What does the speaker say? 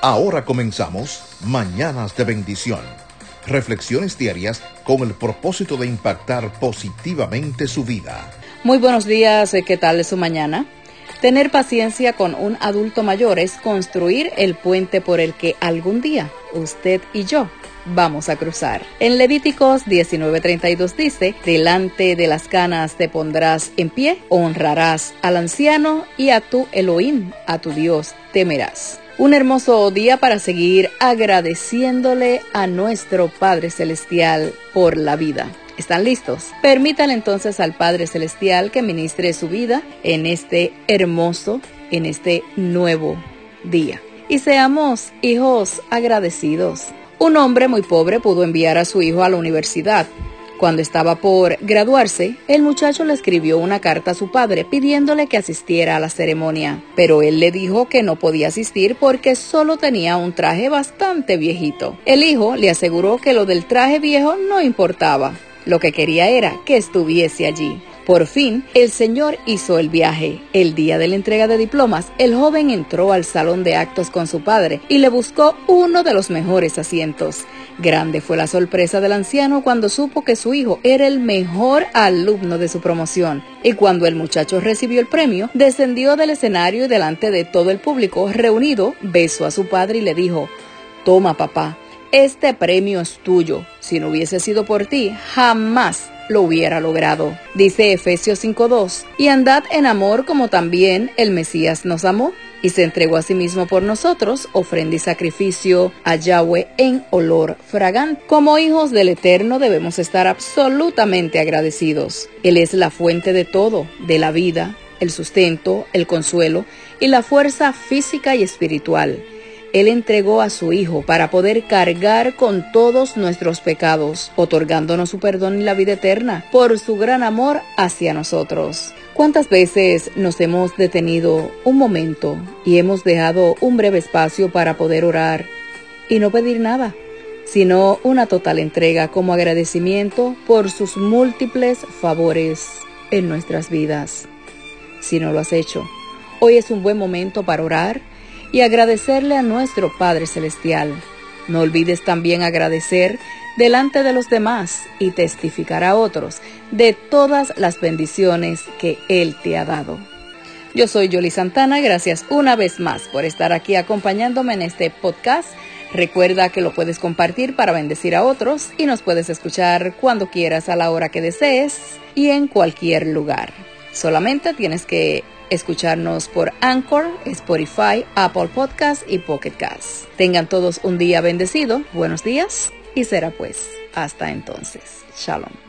Ahora comenzamos Mañanas de Bendición. Reflexiones diarias con el propósito de impactar positivamente su vida. Muy buenos días, ¿qué tal su mañana? Tener paciencia con un adulto mayor es construir el puente por el que algún día usted y yo vamos a cruzar. En Levíticos 19:32 dice, delante de las canas te pondrás en pie, honrarás al anciano y a tu Elohim, a tu Dios, temerás. Un hermoso día para seguir agradeciéndole a nuestro Padre Celestial por la vida. ¿Están listos? Permítanle entonces al Padre Celestial que ministre su vida en este hermoso, en este nuevo día. Y seamos hijos agradecidos. Un hombre muy pobre pudo enviar a su hijo a la universidad cuando estaba por graduarse, el muchacho le escribió una carta a su padre pidiéndole que asistiera a la ceremonia, pero él le dijo que no podía asistir porque solo tenía un traje bastante viejito. El hijo le aseguró que lo del traje viejo no importaba, lo que quería era que estuviese allí. Por fin, el señor hizo el viaje. El día de la entrega de diplomas, el joven entró al salón de actos con su padre y le buscó uno de los mejores asientos. Grande fue la sorpresa del anciano cuando supo que su hijo era el mejor alumno de su promoción. Y cuando el muchacho recibió el premio, descendió del escenario y delante de todo el público reunido, besó a su padre y le dijo, Toma papá, este premio es tuyo. Si no hubiese sido por ti, jamás lo hubiera logrado. Dice Efesios 5.2, y andad en amor como también el Mesías nos amó y se entregó a sí mismo por nosotros, ofrenda y sacrificio a Yahweh en olor fragante. Como hijos del Eterno debemos estar absolutamente agradecidos. Él es la fuente de todo, de la vida, el sustento, el consuelo y la fuerza física y espiritual. Él entregó a su Hijo para poder cargar con todos nuestros pecados, otorgándonos su perdón y la vida eterna por su gran amor hacia nosotros. ¿Cuántas veces nos hemos detenido un momento y hemos dejado un breve espacio para poder orar y no pedir nada, sino una total entrega como agradecimiento por sus múltiples favores en nuestras vidas? Si no lo has hecho, hoy es un buen momento para orar y agradecerle a nuestro Padre Celestial. No olvides también agradecer delante de los demás y testificar a otros de todas las bendiciones que Él te ha dado. Yo soy Yoli Santana, gracias una vez más por estar aquí acompañándome en este podcast. Recuerda que lo puedes compartir para bendecir a otros y nos puedes escuchar cuando quieras a la hora que desees y en cualquier lugar. Solamente tienes que escucharnos por Anchor, Spotify, Apple Podcast y Pocket Cast. Tengan todos un día bendecido, buenos días y será pues hasta entonces. Shalom.